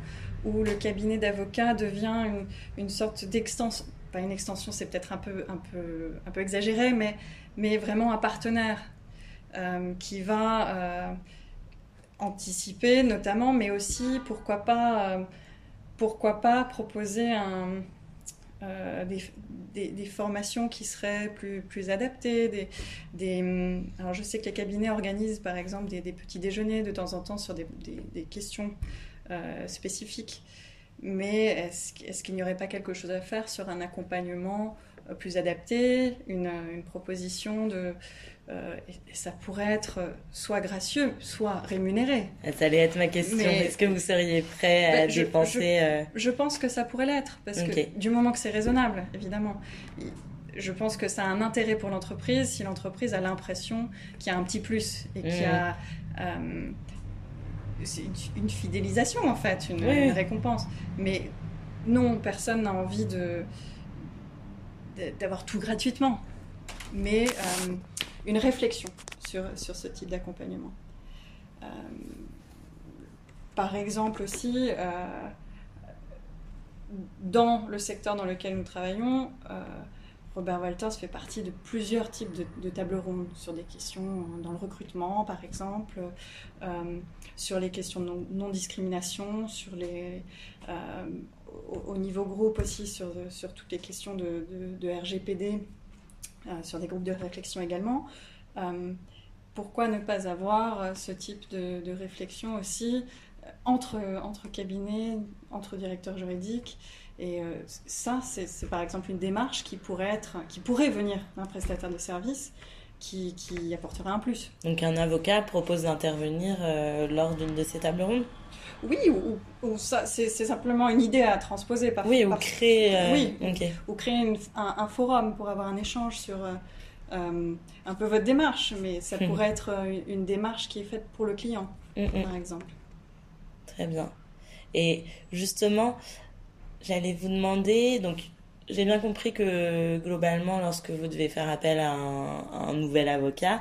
où le cabinet d'avocats devient une, sorte d'extension, pas une extension, c'est peut-être un peu, un, peu, un peu exagéré, mais, mais vraiment un partenaire euh, qui va euh, anticiper notamment, mais aussi, pourquoi pas, pourquoi pas proposer euh, des, formations qui seraient plus, plus adaptées. Des, hum, alors je sais que les cabinets organisent par exemple des, petits déjeuners de temps en temps sur des, questions euh, spécifiques. Mais est-ce qu'il n'y aurait pas quelque chose à faire sur un accompagnement euh, plus adapté, une, une proposition de, euh, et, ça pourrait être soit gracieux, soit rémunéré. Ça allait être ma question. Est-ce que vous seriez prêt à ben, dépenser euh, je, pense que ça pourrait l'être, parce que du moment que c'est raisonnable, évidemment. Je pense que ça a un intérêt pour l'entreprise si l'entreprise a l'impression qu'il y a un petit plus et qu'il y a mmh. euh, une, fidélisation en fait, une, récompense. Mais non, personne n'a envie de d'avoir tout gratuitement. Mais une réflexion sur, ce type d'accompagnement. Euh, par exemple aussi, dans le secteur dans lequel nous travaillons, Robert Walters fait partie de plusieurs types de, tables rondes sur des questions dans le recrutement, par exemple, euh, sur les questions de non-discrimination, sur les, euh, au, niveau groupe aussi, sur, sur toutes les questions de, RGPD, euh, sur des groupes de réflexion également. pourquoi ne pas avoir ce type de, réflexion aussi entre, entre cabinets, entre directeurs juridiques? Et euh, ça, c'est par exemple une démarche qui pourrait, être, qui pourrait venir d'un prestataire de service qui, qui, apporterait un plus. Donc un avocat propose d'intervenir euh, lors d'une de ces tables rondes? Oui, ou, ou ça, c'est simplement une idée à transposer. Par, oui, ou créer, euh, oui, ou créer un, forum pour avoir un échange sur un peu votre démarche, mais ça hmm. pourrait être une, démarche qui est faite pour le client, hmm, hmm. par exemple. Très bien. Et justement, J'allais vous demander, donc j'ai bien compris que globalement, lorsque vous devez faire appel à un, nouvel avocat, euh,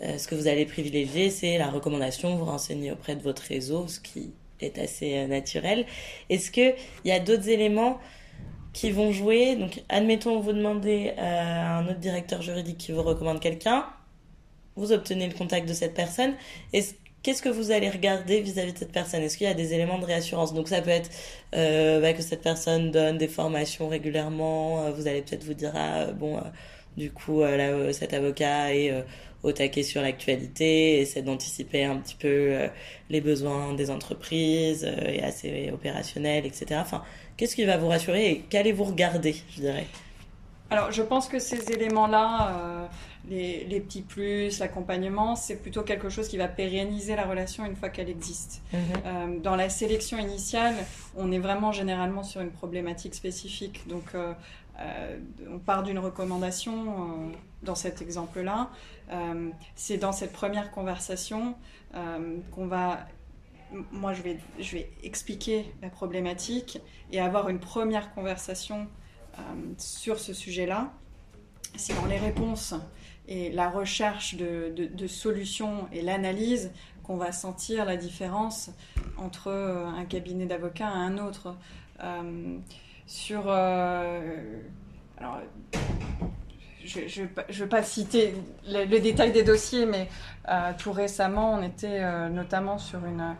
ce que vous allez privilégier, c'est la recommandation, vous renseigner auprès de votre réseau, ce qui est assez euh, naturel. Est-ce qu'il y a d'autres éléments qui vont jouer? Donc, admettons, vous demandez à un autre directeur juridique qui vous recommande quelqu'un, vous obtenez le contact de cette personne. Est-ce qu'est-ce que vous allez regarder vis-à-vis de cette personne? Est-ce qu'il y a des éléments de réassurance? Donc ça peut être euh, bah, que cette personne donne des formations régulièrement. Euh, vous allez peut-être vous dire ah bon euh, du coup cet avocat est au taquet sur l'actualité, essaie d'anticiper un petit peu les besoins des entreprises, est assez opérationnel, etc. Enfin, qu'est-ce qui va vous rassurer et qu'allez-vous regarder, je dirais? Alors, je pense que ces éléments-là, les, petits plus, l'accompagnement, c'est plutôt quelque chose qui va pérenniser la relation une fois qu'elle existe. Mhm. Euh, dans la sélection initiale, on est vraiment généralement sur une problématique spécifique. Donc, euh, euh, on part d'une recommandation dans cet exemple-là. c'est dans cette première conversation qu'on va moi, je vais, je vais expliquer la problématique et avoir une première conversation sur ce sujet-là. Si dans les réponses, et la recherche de, de, solutions et l'analyse qu'on va sentir la différence entre euh, un cabinet d'avocats et un autre. Euh, sur. Euh, alors, je ne veux pas citer le, détail des dossiers, mais tout récemment, on était notamment sur une.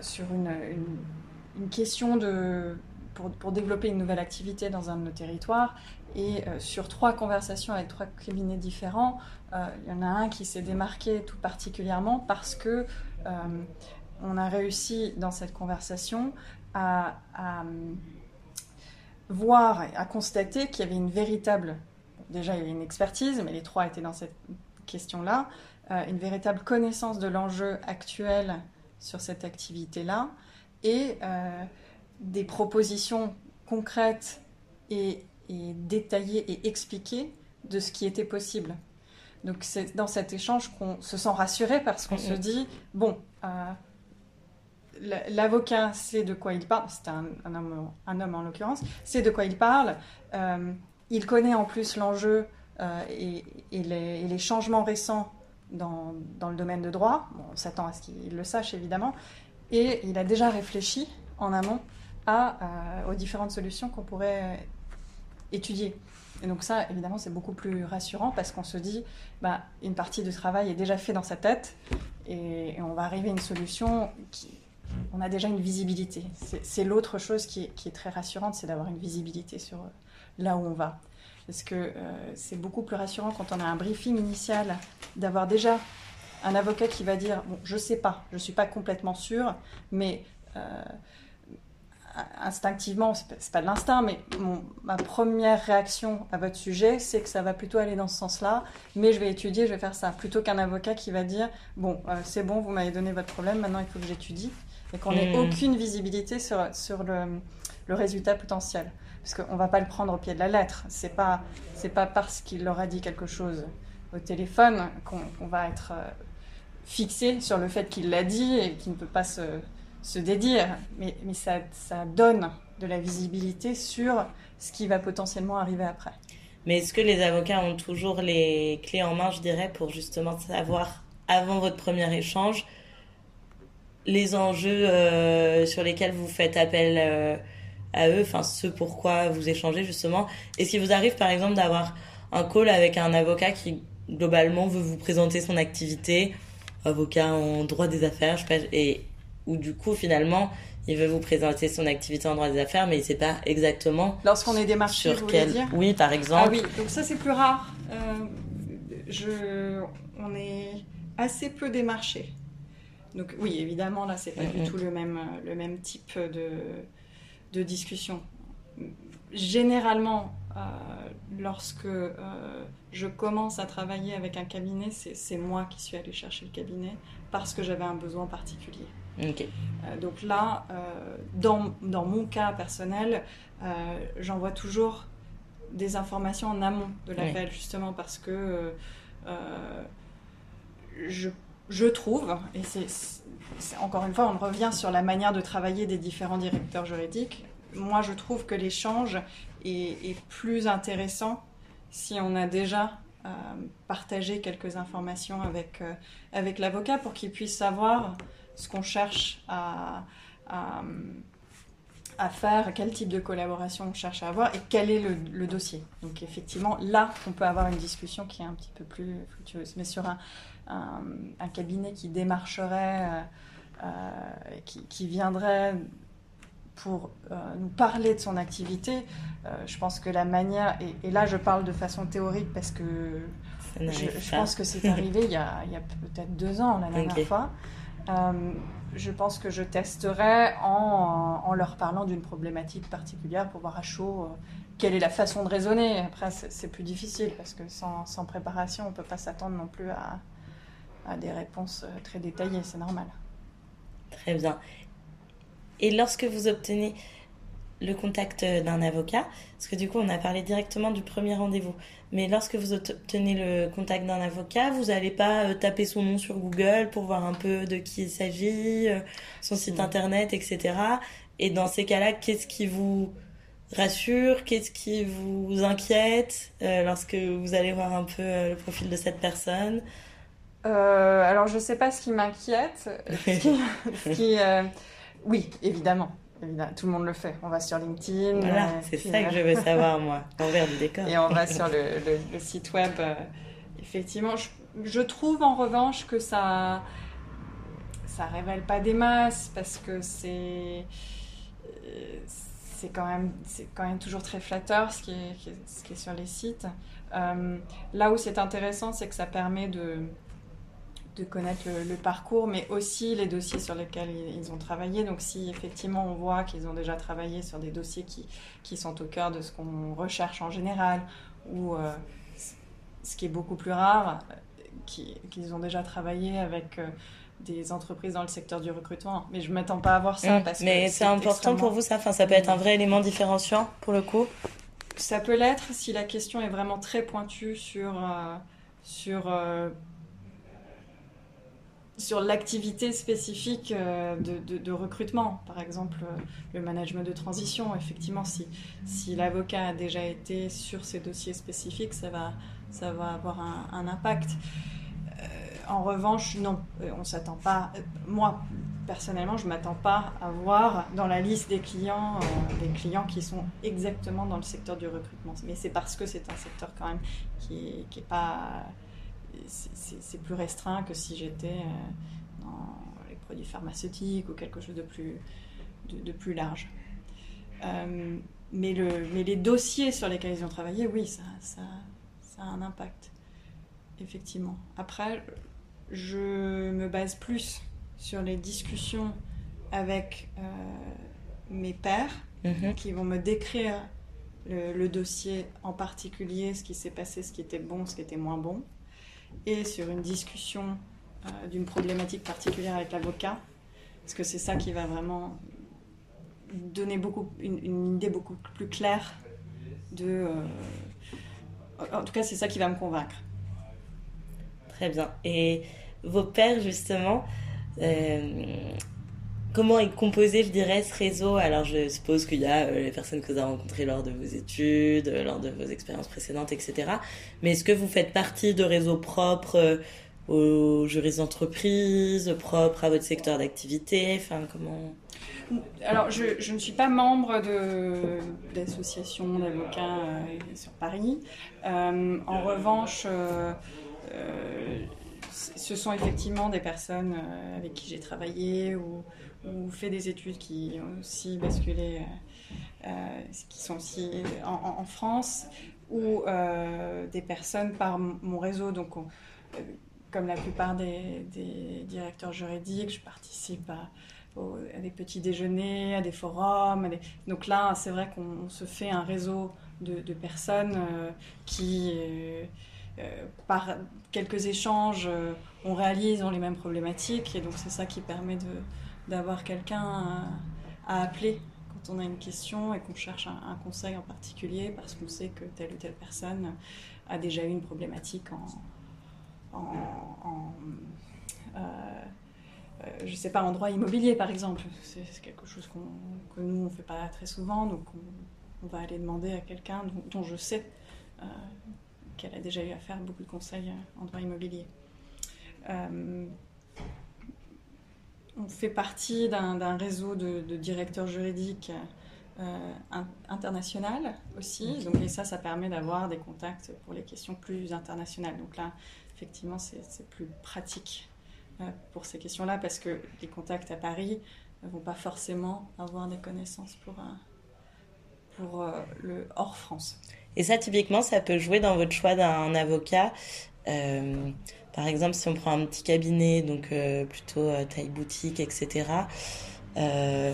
sur une, question de, pour, pour, développer une nouvelle activité dans un de nos territoires. Et euh, sur trois conversations avec trois cabinets différents, euh, il y en a un qui s'est démarqué tout particulièrement parce que euh, on a réussi dans cette conversation à, voir à constater qu'il y avait une véritable, déjà il y avait une expertise, mais les trois étaient dans cette question-là, une véritable connaissance de l'enjeu actuel sur cette activité-là et des propositions concrètes et et détailler et expliquer de ce qui était possible. Donc c'est dans cet échange qu'on se sent rassuré parce qu'on se dit, bon, euh, l'avocat sait de quoi il parle, c'est un, homme, un homme en l'occurrence, sait de quoi il parle, euh, il connaît en plus l'enjeu euh, et, les, changements récents dans, le domaine de droit, on s'attend à ce qu'il le sache évidemment, et il a déjà réfléchi en amont à, aux différentes solutions qu'on pourrait étudier. Et donc ça, évidemment, c'est beaucoup plus rassurant parce qu'on se dit, bah, une partie du travail est déjà fait dans sa tête et, on va arriver à une solution qui, on a déjà une visibilité. C'est l'autre chose qui est, très rassurante, c'est d'avoir une visibilité sur euh, là où on va. Parce que euh, c'est beaucoup plus rassurant quand on a un briefing initial, d'avoir déjà un avocat qui va dire, bon, je sais pas, je suis pas complètement sûr, mais euh, instinctivement, c'est pas de l'instinct, mais ma première réaction à votre sujet, c'est que ça va plutôt aller dans ce sens-là, mais je vais étudier, je vais faire ça, plutôt qu'un avocat qui va dire bon, euh, c'est bon, vous m'avez donné votre problème, maintenant il faut que j'étudie, et qu'on n'ait hmm. aucune visibilité sur, sur le, le résultat potentiel, parce qu'on va pas le prendre au pied de la lettre. C'est pas pas parce qu'il leur a dit quelque chose au téléphone qu'on va être euh, fixé sur le fait qu'il l'a dit et qu'il ne peut pas se se dédire, mais, mais ça, ça donne de la visibilité sur ce qui va potentiellement arriver après. Mais est-ce que les avocats ont toujours les clés en main, je dirais, pour justement savoir avant votre premier échange les enjeux euh, sur lesquels vous faites appel euh, à eux, enfin ce pourquoi vous échangez justement? Est-ce qu'il vous arrive par exemple d'avoir un call avec un avocat qui globalement veut vous présenter son activité, avocat en droit des affaires, je sais pas, et où du coup finalement il veut vous présenter son activité en droit des affaires, mais il ne sait pas exactement. Lorsqu'on est démarché, sur vous quel. Dire oui, par exemple. Ah oui, donc ça c'est plus rare. Euh, je... On est assez peu démarché. Donc oui, évidemment, là, c'est pas du tout le même, le même type de, de discussion. Généralement, euh, lorsque euh, je commence à travailler avec un cabinet, c'est moi qui suis allée chercher le cabinet parce que j'avais un besoin particulier. Euh, donc là, dans, dans, mon cas personnel, j'envoie toujours des informations en amont de l'appel, justement parce que je je trouve, et c'est encore une fois, on revient sur la manière de travailler des différents directeurs juridiques. Moi, je trouve que l'échange est, plus intéressant si on a déjà euh, partagé quelques informations avec, euh, avec l'avocat pour qu'il puisse savoir ce qu'on cherche à, à, faire, quel type de collaboration on cherche à avoir et quel est le, le, dossier. Donc effectivement, là, on peut avoir une discussion qui est un petit peu plus fructueuse. Mais sur un, un, cabinet qui démarcherait, euh, euh, qui, viendrait pour euh, nous parler de son activité, je pense que la manière, et, là je parle de façon théorique parce que je, pense que c'est arrivé il y a, peut-être deux ans la dernière fois. Je pense que je testerai en, leur parlant d'une problématique particulière pour voir à chaud quelle est la façon de raisonner. Après, c'est plus difficile parce que sans, préparation, on ne peut pas s'attendre non plus à, à des réponses euh, très détaillées, c'est normal. Très bien. Et lorsque vous obtenez le contact euh, d'un avocat, parce que du coup on a parlé directement du premier rendez-vous, mais lorsque vous obtenez le contact d'un avocat, vous n'allez pas euh, taper son nom sur Google pour voir un peu de qui il s'agit, son site internet, etc. Et dans ces cas-là, qu'est-ce qui vous rassure, qu'est-ce qui vous inquiète lorsque vous allez voir un peu le profil de cette personne? Euh, alors, je ne sais pas ce qui m'inquiète. Euh, oui, évidemment. Tout le monde le fait. On va sur LinkedIn. Voilà, euh, c'est ça que je veux savoir, moi, l'envers du décor. Et on va sur le, site web. effectivement, je, trouve en revanche que ça ça révèle pas des masses parce que c'est c'est quand même c'est quand même toujours très flatteur ce qui est, ce qui est sur les sites. là où c'est intéressant, c'est que ça permet de de connaître le, parcours, mais aussi les dossiers sur lesquels ils, ont travaillé. Donc si effectivement on voit qu'ils ont déjà travaillé sur des dossiers qui, qui sont au cœur de ce qu'on recherche en général, ou euh, ce qui est beaucoup plus rare, qu'ils ont déjà travaillé avec euh, des entreprises dans le secteur du recrutement. Mais je ne m'attends pas à voir ça. Mmh. mais c'est important pour vous ça enfin, Ça peut être un vrai élément différenciant pour le coup Ça peut l'être si la question est vraiment très pointue sur... Euh, sur sur l'activité spécifique euh, de, recrutement, par exemple euh, le management de transition, effectivement, si, l'avocat a déjà été sur ces dossiers spécifiques, ça va, avoir un, impact. Euh, en revanche, non, on s'attend pas. moi, personnellement, je m'attends pas à voir dans la liste des clients des clients qui sont exactement dans le secteur du recrutement. Mais c'est parce que c'est un secteur quand même qui n'est est pas c'est plus restreint que si j'étais euh, dans les produits pharmaceutiques ou quelque chose de plus, de, plus large. Euh, mais, le, mais les dossiers sur lesquels ils ont travaillé, oui, ça, ça, ça, a un impact, effectivement. Après, je me base plus sur les discussions avec euh, mes pairs mhm. qui vont me décrire le, le, dossier en particulier, ce qui s'est passé, ce qui était bon, ce qui était moins bon et sur une discussion euh, d'une problématique particulière avec l'avocat, parce que c'est ça qui va vraiment donner beaucoup, une, idée beaucoup plus claire de... Euh, en tout cas, c'est ça qui va me convaincre. Très bien. Et vos pères, justement, euh, comment est composé, je dirais, ce réseau? Alors, je suppose qu'il y a euh, les personnes que vous avez rencontrées lors de vos études, euh, lors de vos expériences précédentes, etc. Mais est-ce que vous faites partie de réseaux propres, euh, aux juristes d'entreprise, propres à votre secteur d'activité? Enfin, comment? Alors, je, je, ne suis pas membre d'associations d'avocats sur Paris. en revanche, ce sont effectivement des personnes avec qui j'ai travaillé ou, ou, fait des études qui ont aussi basculé euh, qui sont aussi en, France, ou euh, des personnes par mon réseau. Donc, euh, comme la plupart des, directeurs juridiques, je participe à, des petits déjeuners, à des forums. Donc là, c'est vrai qu'on se fait un réseau de, personnes qui, par quelques échanges, on réalise ont les mêmes problématiques. Et donc c'est ça qui permet d'avoir quelqu'un à appeler on a une question et qu'on cherche un, conseil en particulier parce qu'on sait que telle ou telle personne a déjà eu une problématique en, en, euh, euh, je sais pas, en droit immobilier par exemple. C'est quelque chose que nous on ne fait pas très souvent, donc on, va aller demander à quelqu'un dont, je sais euh, qu'elle a déjà eu à faire beaucoup de conseils en droit immobilier on fait partie d'un réseau de, directeurs juridiques euh, international aussi. Donc, et ça, ça permet d'avoir des contacts pour les questions plus internationales. Donc là, effectivement, c'est plus pratique euh, pour ces questions-là parce que les contacts à Paris ne vont pas forcément avoir des connaissances pour, pour euh, le hors France. Et ça, typiquement, ça peut jouer dans votre choix d'un avocat. Par exemple, si on prend un petit cabinet, donc euh, plutôt euh, taille boutique, etc., euh,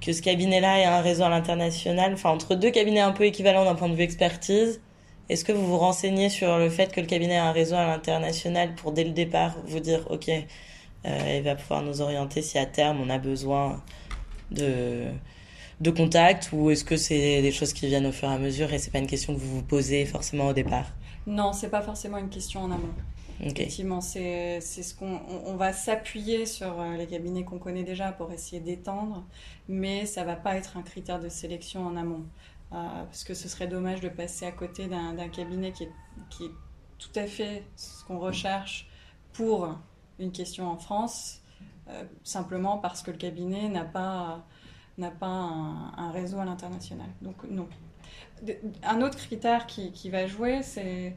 que ce cabinet-là ait un réseau à l'international, enfin entre deux cabinets un peu équivalents d'un point de vue expertise, est-ce que vous vous renseignez sur le fait que le cabinet a un réseau à l'international pour dès le départ vous dire, ok, il va pouvoir nous orienter si à terme on a besoin de de contact ou est-ce que c'est des choses qui viennent au fur et à mesure et c'est pas une question que vous vous posez forcément au départ? Non, c'est pas forcément une question en amont. Effectivement, c'est ce qu'on on, va s'appuyer sur euh, les cabinets qu'on connaît déjà pour essayer d'étendre, mais ça va pas être un critère de sélection en amont. Euh, parce que ce serait dommage de passer à côté d'un cabinet qui est, qui est, tout à fait ce qu'on recherche pour une question en France, euh, simplement parce que le cabinet n'a pas, pas un, réseau à l'international. Donc non. un autre critère qui, qui va jouer, c'est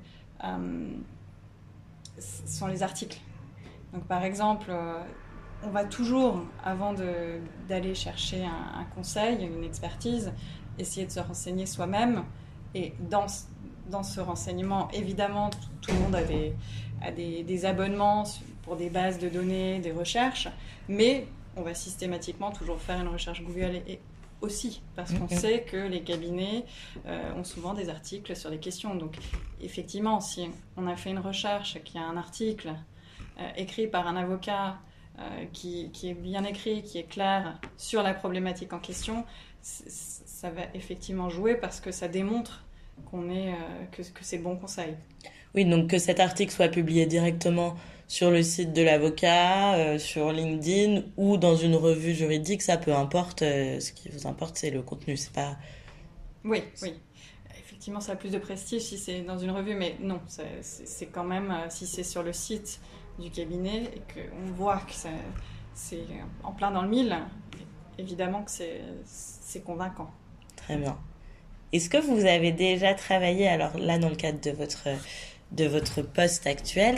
sont les articles. Donc par exemple, euh, on va toujours, avant d'aller chercher un, conseil, une expertise, essayer de se renseigner soi-même. Et dans, dans ce renseignement, évidemment, tout, le monde a, des, a des, des, abonnements pour des bases de données, des recherches, mais on va systématiquement toujours faire une recherche Google et, aussi, parce qu'on mm-hmm. sait que les cabinets euh, ont souvent des articles sur les questions. Donc, effectivement, si on a fait une recherche, qui a un article euh, écrit par un avocat euh, qui, qui, est bien écrit, qui est clair sur la problématique en question, ça va effectivement jouer parce que ça démontre qu'on est, que, que c'est bon conseil. Oui, donc que cet article soit publié directement sur le site de l'avocat, euh, sur LinkedIn ou dans une revue juridique, ça peu importe. Euh, ce qui vous importe, c'est le contenu, c'est pas. Oui, oui. Effectivement, ça a plus de prestige si c'est dans une revue, mais non, c'est quand même euh, si c'est sur le site du cabinet et qu'on voit que c'est en plein dans le mille, évidemment que c'est convaincant. Très bien. Est-ce que vous avez déjà travaillé, alors là, dans le cadre de votre de votre poste actuel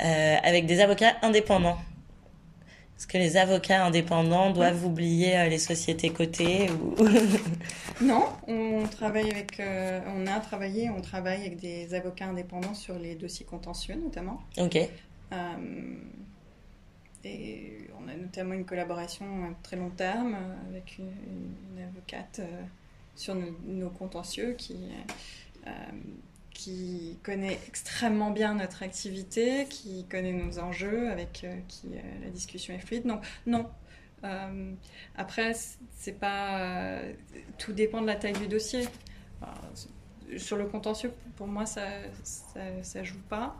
euh, avec des avocats indépendants. Est-ce que les avocats indépendants doivent oublier euh, les sociétés cotées ou... Non, on travaille avec, euh, on a travaillé, on travaille avec des avocats indépendants sur les dossiers contentieux notamment. Ok. et on a notamment une collaboration à très long terme avec une, avocate sur nos, nos, contentieux qui qui connaît extrêmement bien notre activité, qui connaît nos enjeux, avec euh, qui euh, la discussion est fluide. Donc non. Euh, après, c'est pas tout dépend de la taille du dossier. sur le contentieux, pour moi, ça, ça, joue pas.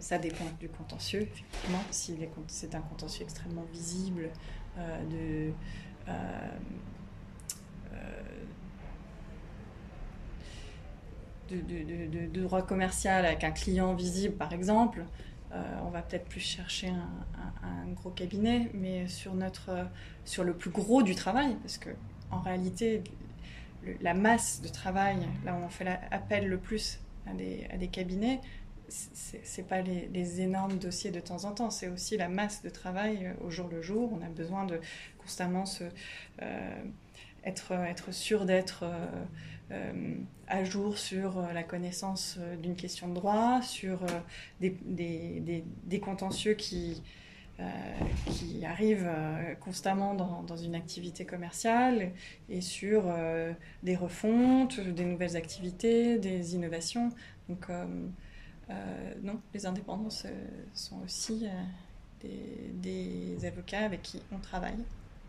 ça dépend du contentieux, effectivement. Si c'est un contentieux extrêmement visible, de de, droit commercial avec un client visible, par exemple, on va peut-être plus chercher un, gros cabinet, mais sur, notre, sur le plus gros du travail, parce que en réalité, la masse de travail, là où on fait appel le plus à des, à des cabinets, c'est pas les, énormes dossiers de temps en temps, c'est aussi la masse de travail euh, au jour le jour. On a besoin de constamment se, euh, être, être sûr d'être euh, à jour sur la connaissance d'une question de droit, sur des, contentieux qui, arrivent constamment dans, une activité commerciale et sur des refontes, des nouvelles activités, des innovations. Donc, euh, non, les indépendants sont aussi euh, des, avocats avec qui on travaille.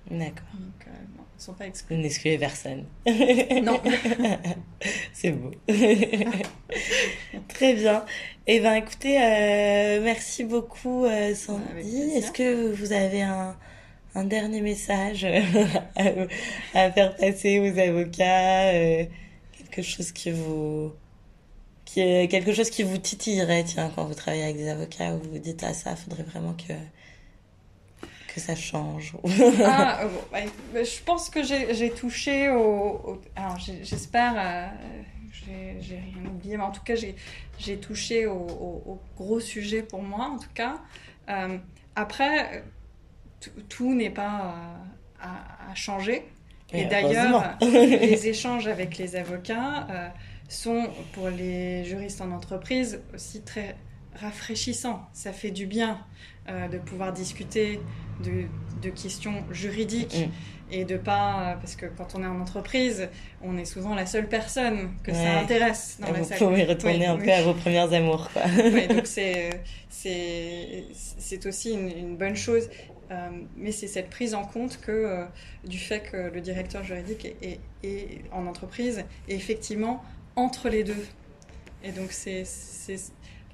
D'accord. Donc, euh, non, ils ne sont pas exclus. Vous n'excluez personne. non. C'est beau. Très bien. Eh bien, écoutez, merci beaucoup, Sandy. Est-ce que vous avez un, un dernier message à, faire passer aux avocats Quelque chose qui vous qui est quelque chose qui vous titillerait, tiens, quand vous travaillez avec des avocats, où vous vous dites, ah, ça, faudrait vraiment que, que ça change ah, euh, Je pense que j'ai touché au. alors, j'espère. Euh, j'ai rien oublié, mais en tout cas, j'ai touché au, au, gros sujet pour moi, en tout cas. Euh, après, tout n'est pas à, à, changer. Et, d'ailleurs, les échanges avec les avocats sont pour les juristes en entreprise aussi très rafraîchissants. Ça fait du bien euh, de pouvoir discuter de, questions juridiques mm. et de pas parce que quand on est en entreprise, on est souvent la seule personne que ça intéresse dans la salle. Vous pouvez retourner un peu à vos premières amours, quoi. donc c'est c'est aussi une, bonne chose. Euh, mais c'est cette prise en compte que euh, du fait que le directeur juridique est, est en entreprise est effectivement entre les deux. Et donc, c'est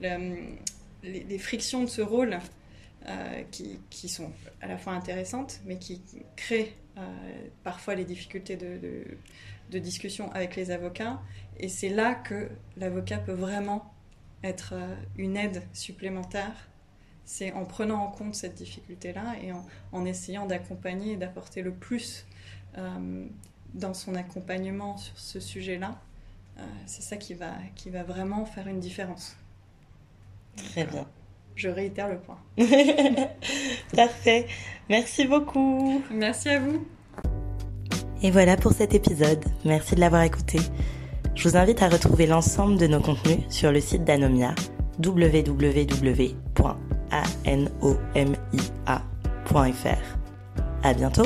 les, frictions de ce rôle euh, qui, sont à la fois intéressantes, mais qui créent euh, parfois les difficultés de, discussion avec les avocats. Et c'est là que l'avocat peut vraiment être euh, une aide supplémentaire. C'est en prenant en compte cette difficulté-là et en, essayant d'accompagner et d'apporter le plus dans son accompagnement sur ce sujet-là c'est ça qui va vraiment faire une différence. Très bien. Je réitère le point. Parfait. Merci beaucoup. Merci à vous. Et voilà pour cet épisode. Merci de l'avoir écouté. Je vous invite à retrouver l'ensemble de nos contenus sur le site d'Anomia www.anomia.fr. À bientôt.